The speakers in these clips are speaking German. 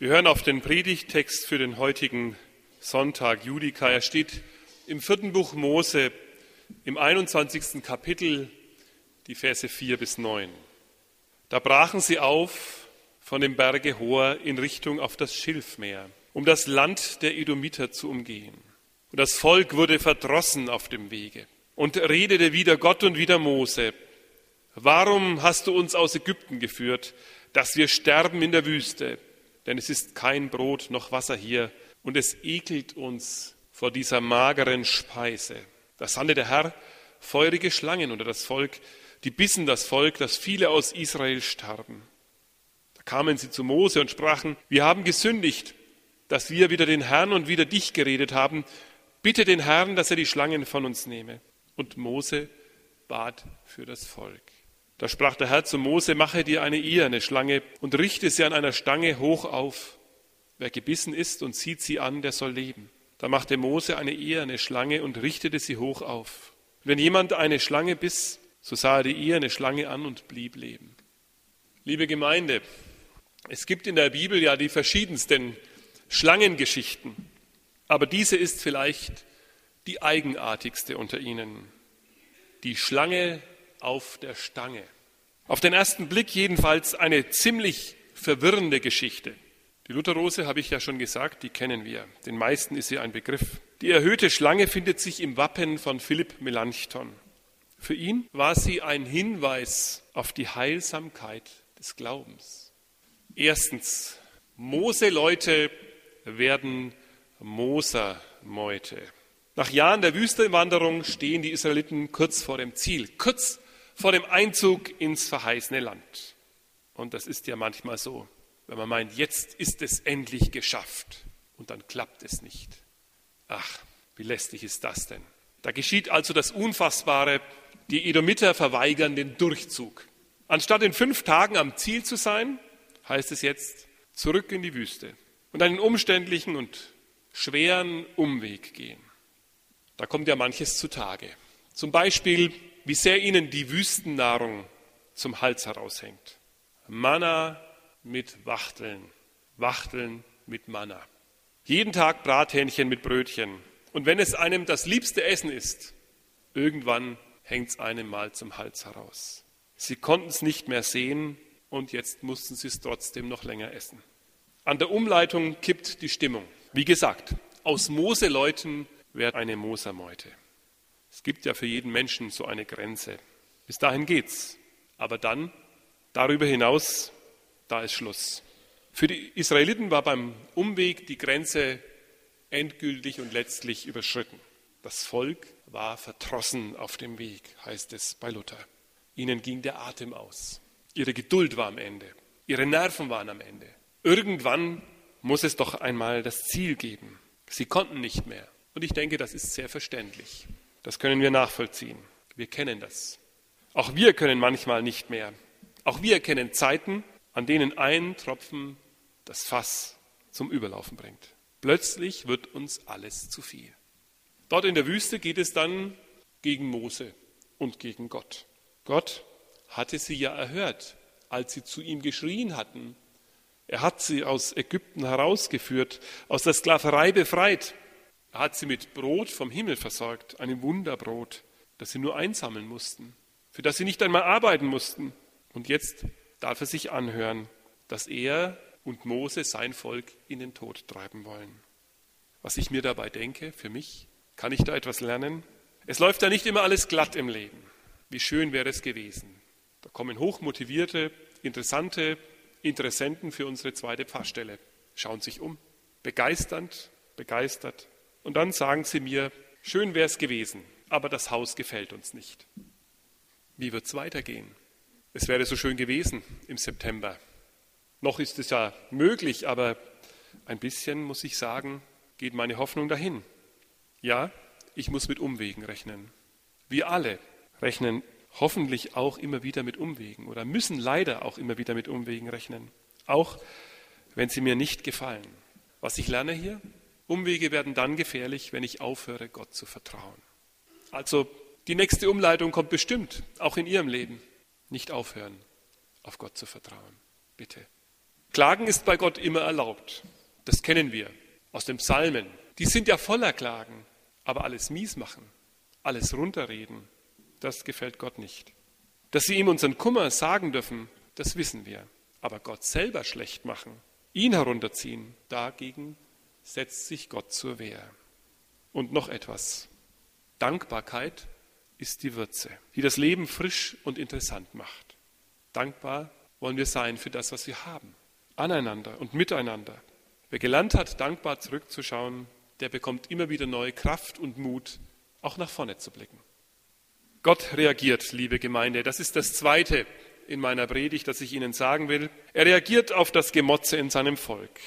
Wir hören auf den Predigtext für den heutigen Sonntag Judika. Er steht im vierten Buch Mose im 21. Kapitel, die Verse 4 bis 9. Da brachen sie auf von dem Berge Hor in Richtung auf das Schilfmeer, um das Land der Edomiter zu umgehen. Und das Volk wurde verdrossen auf dem Wege und redete wieder Gott und wieder Mose. Warum hast du uns aus Ägypten geführt, dass wir sterben in der Wüste? Denn es ist kein Brot noch Wasser hier und es ekelt uns vor dieser mageren Speise. Da sandte der Herr feurige Schlangen unter das Volk, die bissen das Volk, dass viele aus Israel starben. Da kamen sie zu Mose und sprachen, wir haben gesündigt, dass wir wieder den Herrn und wieder dich geredet haben. Bitte den Herrn, dass er die Schlangen von uns nehme. Und Mose bat für das Volk. Da sprach der Herr zu Mose, mache dir eine eine Schlange und richte sie an einer Stange hoch auf. Wer gebissen ist und sieht sie an, der soll leben. Da machte Mose eine eine Schlange und richtete sie hoch auf. Wenn jemand eine Schlange biss, so sah er die eine Schlange an und blieb leben. Liebe Gemeinde, es gibt in der Bibel ja die verschiedensten Schlangengeschichten, aber diese ist vielleicht die eigenartigste unter ihnen. Die Schlange auf der Stange. Auf den ersten Blick jedenfalls eine ziemlich verwirrende Geschichte. Die Lutherrose habe ich ja schon gesagt, die kennen wir. Den meisten ist sie ein Begriff. Die erhöhte Schlange findet sich im Wappen von Philipp Melanchthon. Für ihn war sie ein Hinweis auf die Heilsamkeit des Glaubens. Erstens, Moseleute werden Mosermeute. Nach Jahren der Wüstenwanderung stehen die Israeliten kurz vor dem Ziel, kurz vor dem Einzug ins verheißene Land. Und das ist ja manchmal so, wenn man meint, jetzt ist es endlich geschafft und dann klappt es nicht. Ach, wie lästig ist das denn? Da geschieht also das Unfassbare, die Edomiter verweigern den Durchzug. Anstatt in fünf Tagen am Ziel zu sein, heißt es jetzt zurück in die Wüste und einen umständlichen und schweren Umweg gehen. Da kommt ja manches zutage. Zum Beispiel wie sehr ihnen die Wüstennahrung zum Hals heraushängt. Manna mit Wachteln, Wachteln mit Manna. Jeden Tag Brathähnchen mit Brötchen. Und wenn es einem das liebste Essen ist, irgendwann hängt es einem mal zum Hals heraus. Sie konnten es nicht mehr sehen und jetzt mussten sie es trotzdem noch länger essen. An der Umleitung kippt die Stimmung. Wie gesagt, aus Moseleuten wird eine Mosermeute. Es gibt ja für jeden Menschen so eine Grenze. Bis dahin geht's. Aber dann, darüber hinaus, da ist Schluss. Für die Israeliten war beim Umweg die Grenze endgültig und letztlich überschritten. Das Volk war verdrossen auf dem Weg, heißt es bei Luther. Ihnen ging der Atem aus. Ihre Geduld war am Ende. Ihre Nerven waren am Ende. Irgendwann muss es doch einmal das Ziel geben. Sie konnten nicht mehr. Und ich denke, das ist sehr verständlich. Das können wir nachvollziehen. Wir kennen das. Auch wir können manchmal nicht mehr. Auch wir kennen Zeiten, an denen ein Tropfen das Fass zum Überlaufen bringt. Plötzlich wird uns alles zu viel. Dort in der Wüste geht es dann gegen Mose und gegen Gott. Gott hatte sie ja erhört, als sie zu ihm geschrien hatten. Er hat sie aus Ägypten herausgeführt, aus der Sklaverei befreit. Er hat sie mit Brot vom Himmel versorgt, einem Wunderbrot, das sie nur einsammeln mussten, für das sie nicht einmal arbeiten mussten. Und jetzt darf er sich anhören, dass er und Mose sein Volk in den Tod treiben wollen. Was ich mir dabei denke, für mich, kann ich da etwas lernen? Es läuft ja nicht immer alles glatt im Leben. Wie schön wäre es gewesen. Da kommen hochmotivierte, interessante Interessenten für unsere zweite Pfarrstelle, schauen sich um, begeisternd, begeistert und dann sagen sie mir, schön wäre es gewesen, aber das Haus gefällt uns nicht. Wie wird es weitergehen? Es wäre so schön gewesen im September. Noch ist es ja möglich, aber ein bisschen, muss ich sagen, geht meine Hoffnung dahin. Ja, ich muss mit Umwegen rechnen. Wir alle rechnen hoffentlich auch immer wieder mit Umwegen oder müssen leider auch immer wieder mit Umwegen rechnen, auch wenn sie mir nicht gefallen. Was ich lerne hier, Umwege werden dann gefährlich, wenn ich aufhöre, Gott zu vertrauen. Also die nächste Umleitung kommt bestimmt, auch in Ihrem Leben. Nicht aufhören, auf Gott zu vertrauen. Bitte. Klagen ist bei Gott immer erlaubt. Das kennen wir aus den Psalmen. Die sind ja voller Klagen, aber alles mies machen, alles runterreden, das gefällt Gott nicht. Dass wir ihm unseren Kummer sagen dürfen, das wissen wir. Aber Gott selber schlecht machen, ihn herunterziehen, dagegen setzt sich Gott zur Wehr. Und noch etwas. Dankbarkeit ist die Würze, die das Leben frisch und interessant macht. Dankbar wollen wir sein für das, was wir haben, aneinander und miteinander. Wer gelernt hat, dankbar zurückzuschauen, der bekommt immer wieder neue Kraft und Mut, auch nach vorne zu blicken. Gott reagiert, liebe Gemeinde. Das ist das Zweite in meiner Predigt, das ich Ihnen sagen will. Er reagiert auf das Gemotze in seinem Volk.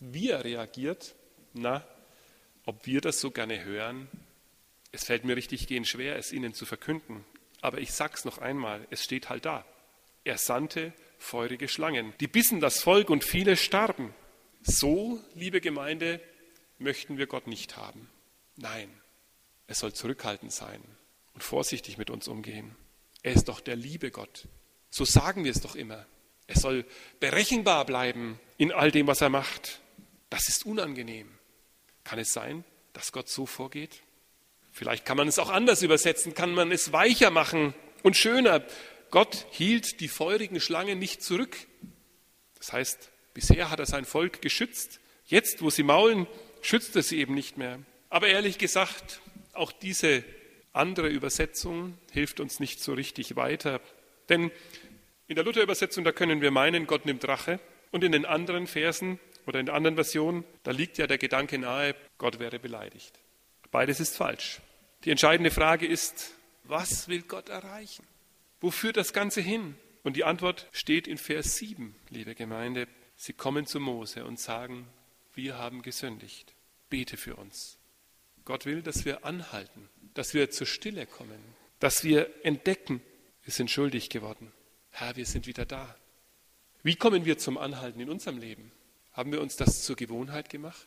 Wie er reagiert, na, ob wir das so gerne hören, es fällt mir richtig gehen schwer, es Ihnen zu verkünden. Aber ich sag's noch einmal, es steht halt da. Er sandte feurige Schlangen, die bissen das Volk und viele starben. So, liebe Gemeinde, möchten wir Gott nicht haben. Nein, es soll zurückhaltend sein und vorsichtig mit uns umgehen. Er ist doch der liebe Gott. So sagen wir es doch immer. Er soll berechenbar bleiben in all dem, was er macht. Das ist unangenehm. Kann es sein, dass Gott so vorgeht? Vielleicht kann man es auch anders übersetzen, kann man es weicher machen und schöner. Gott hielt die feurigen Schlangen nicht zurück. Das heißt, bisher hat er sein Volk geschützt. Jetzt, wo sie maulen, schützt er sie eben nicht mehr. Aber ehrlich gesagt, auch diese andere Übersetzung hilft uns nicht so richtig weiter. Denn in der Luther-Übersetzung, da können wir meinen, Gott nimmt Rache. Und in den anderen Versen oder in der anderen Version, da liegt ja der Gedanke nahe, Gott wäre beleidigt. Beides ist falsch. Die entscheidende Frage ist, was will Gott erreichen? Wo führt das Ganze hin? Und die Antwort steht in Vers 7, liebe Gemeinde. Sie kommen zu Mose und sagen, wir haben gesündigt. Bete für uns. Gott will, dass wir anhalten, dass wir zur Stille kommen, dass wir entdecken, wir sind schuldig geworden. Herr, wir sind wieder da. Wie kommen wir zum Anhalten in unserem Leben? Haben wir uns das zur Gewohnheit gemacht,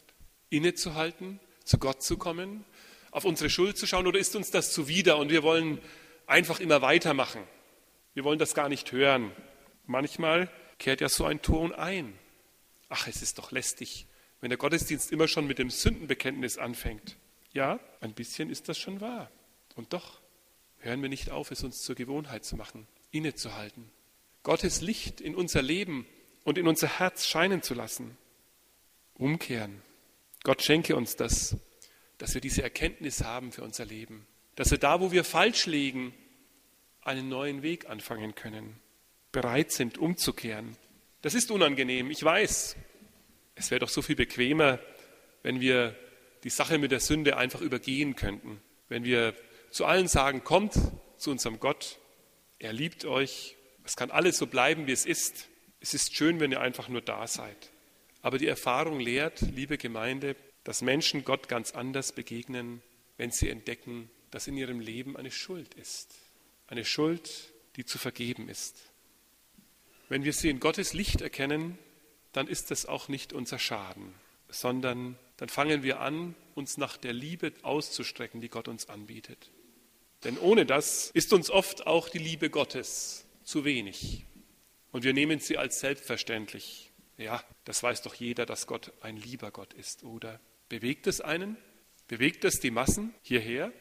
innezuhalten, zu Gott zu kommen, auf unsere Schuld zu schauen oder ist uns das zuwider und wir wollen einfach immer weitermachen? Wir wollen das gar nicht hören. Manchmal kehrt ja so ein Ton ein. Ach, es ist doch lästig, wenn der Gottesdienst immer schon mit dem Sündenbekenntnis anfängt. Ja, ein bisschen ist das schon wahr. Und doch hören wir nicht auf, es uns zur Gewohnheit zu machen, innezuhalten, Gottes Licht in unser Leben und in unser Herz scheinen zu lassen. Umkehren. Gott schenke uns das, dass wir diese Erkenntnis haben für unser Leben, dass wir da, wo wir falsch liegen, einen neuen Weg anfangen können, bereit sind, umzukehren. Das ist unangenehm, ich weiß. Es wäre doch so viel bequemer, wenn wir die Sache mit der Sünde einfach übergehen könnten, wenn wir zu allen sagen, kommt zu unserem Gott, er liebt euch, es kann alles so bleiben, wie es ist. Es ist schön, wenn ihr einfach nur da seid. Aber die Erfahrung lehrt, liebe Gemeinde, dass Menschen Gott ganz anders begegnen, wenn sie entdecken, dass in ihrem Leben eine Schuld ist. Eine Schuld, die zu vergeben ist. Wenn wir sie in Gottes Licht erkennen, dann ist das auch nicht unser Schaden, sondern dann fangen wir an, uns nach der Liebe auszustrecken, die Gott uns anbietet. Denn ohne das ist uns oft auch die Liebe Gottes zu wenig. Und wir nehmen sie als selbstverständlich. Ja, das weiß doch jeder, dass Gott ein lieber Gott ist, oder? Bewegt es einen? Bewegt es die Massen hierher?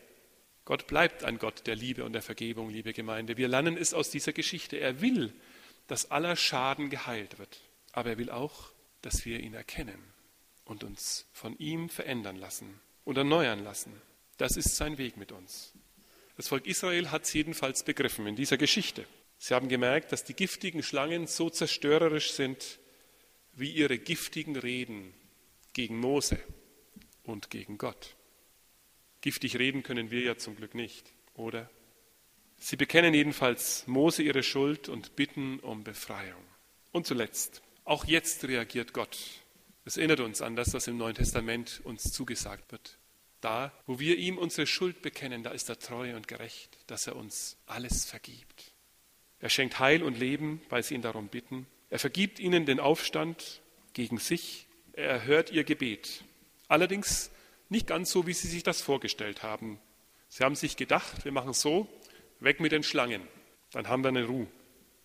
Gott bleibt ein Gott der Liebe und der Vergebung, liebe Gemeinde. Wir lernen es aus dieser Geschichte. Er will, dass aller Schaden geheilt wird. Aber er will auch, dass wir ihn erkennen und uns von ihm verändern lassen und erneuern lassen. Das ist sein Weg mit uns. Das Volk Israel hat es jedenfalls begriffen in dieser Geschichte. Sie haben gemerkt, dass die giftigen Schlangen so zerstörerisch sind wie ihre giftigen Reden gegen Mose und gegen Gott. Giftig reden können wir ja zum Glück nicht, oder? Sie bekennen jedenfalls Mose ihre Schuld und bitten um Befreiung. Und zuletzt, auch jetzt reagiert Gott. Es erinnert uns an das, was im Neuen Testament uns zugesagt wird. Da, wo wir ihm unsere Schuld bekennen, da ist er treu und gerecht, dass er uns alles vergibt. Er schenkt Heil und Leben, weil sie ihn darum bitten. Er vergibt ihnen den Aufstand gegen sich. Er erhört ihr Gebet. Allerdings nicht ganz so, wie sie sich das vorgestellt haben. Sie haben sich gedacht, wir machen so, weg mit den Schlangen, dann haben wir eine Ruhe.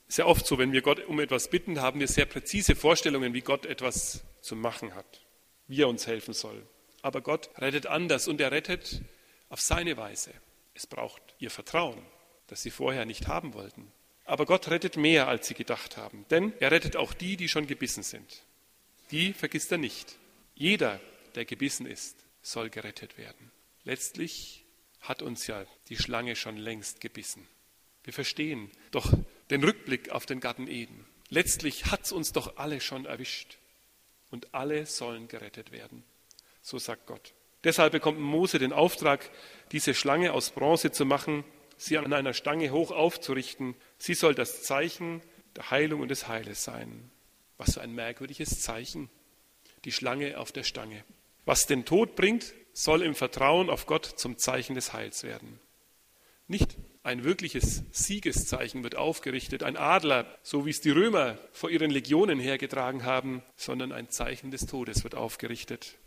Sehr oft so, wenn wir Gott um etwas bitten, haben wir sehr präzise Vorstellungen, wie Gott etwas zu machen hat, wie er uns helfen soll. Aber Gott rettet anders und er rettet auf seine Weise. Es braucht ihr Vertrauen, das sie vorher nicht haben wollten. Aber Gott rettet mehr, als sie gedacht haben, denn er rettet auch die, die schon gebissen sind. Die vergisst er nicht. Jeder, der gebissen ist, soll gerettet werden. Letztlich hat uns ja die Schlange schon längst gebissen. Wir verstehen doch den Rückblick auf den Garten Eden. Letztlich hat es uns doch alle schon erwischt. Und alle sollen gerettet werden. So sagt Gott. Deshalb bekommt Mose den Auftrag, diese Schlange aus Bronze zu machen, sie an einer Stange hoch aufzurichten. Sie soll das Zeichen der Heilung und des Heiles sein. Was für ein merkwürdiges Zeichen. Die Schlange auf der Stange. Was den Tod bringt, soll im Vertrauen auf Gott zum Zeichen des Heils werden. Nicht ein wirkliches Siegeszeichen wird aufgerichtet, ein Adler, so wie es die Römer vor ihren Legionen hergetragen haben, sondern ein Zeichen des Todes wird aufgerichtet.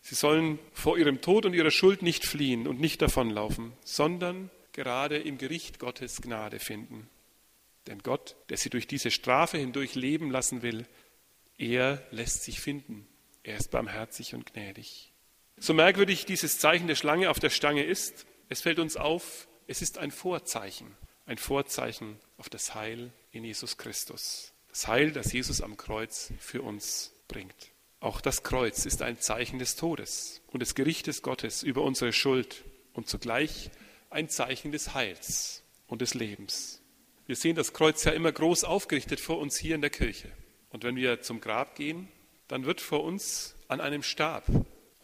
Sie sollen vor ihrem Tod und ihrer Schuld nicht fliehen und nicht davonlaufen, sondern gerade im Gericht Gottes Gnade finden. Denn Gott, der sie durch diese Strafe hindurch leben lassen will, er lässt sich finden. Er ist barmherzig und gnädig. So merkwürdig dieses Zeichen der Schlange auf der Stange ist, es fällt uns auf, es ist ein Vorzeichen, ein Vorzeichen auf das Heil in Jesus Christus. Das Heil, das Jesus am Kreuz für uns bringt. Auch das Kreuz ist ein Zeichen des Todes und des Gerichtes Gottes über unsere Schuld und zugleich ein Zeichen des Heils und des Lebens. Wir sehen das Kreuz ja immer groß aufgerichtet vor uns hier in der Kirche. Und wenn wir zum Grab gehen, dann wird vor uns an einem Stab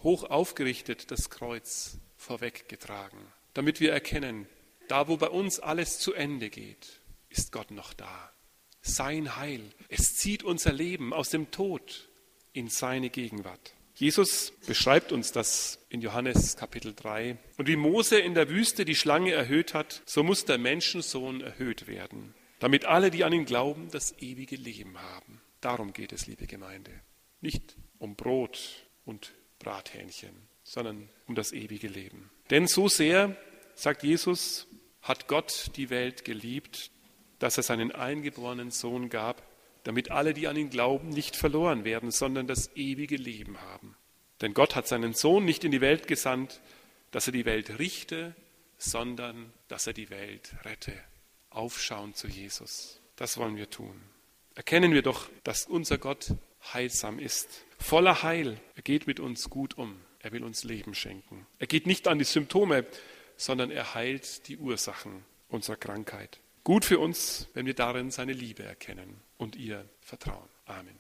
hoch aufgerichtet das Kreuz vorweggetragen, damit wir erkennen, da wo bei uns alles zu Ende geht, ist Gott noch da. Sein Heil, es zieht unser Leben aus dem Tod in seine Gegenwart. Jesus beschreibt uns das in Johannes Kapitel 3. Und wie Mose in der Wüste die Schlange erhöht hat, so muss der Menschensohn erhöht werden, damit alle, die an ihn glauben, das ewige Leben haben. Darum geht es, liebe Gemeinde. Nicht um Brot und Brathähnchen, sondern um das ewige Leben. Denn so sehr, sagt Jesus, hat Gott die Welt geliebt, dass er seinen eingeborenen Sohn gab, damit alle, die an ihn glauben, nicht verloren werden, sondern das ewige Leben haben. Denn Gott hat seinen Sohn nicht in die Welt gesandt, dass er die Welt richte, sondern dass er die Welt rette. Aufschauen zu Jesus. Das wollen wir tun. Erkennen wir doch, dass unser Gott heilsam ist, voller Heil. Er geht mit uns gut um. Er will uns Leben schenken. Er geht nicht an die Symptome, sondern er heilt die Ursachen unserer Krankheit. Gut für uns, wenn wir darin seine Liebe erkennen und ihr vertrauen. Amen.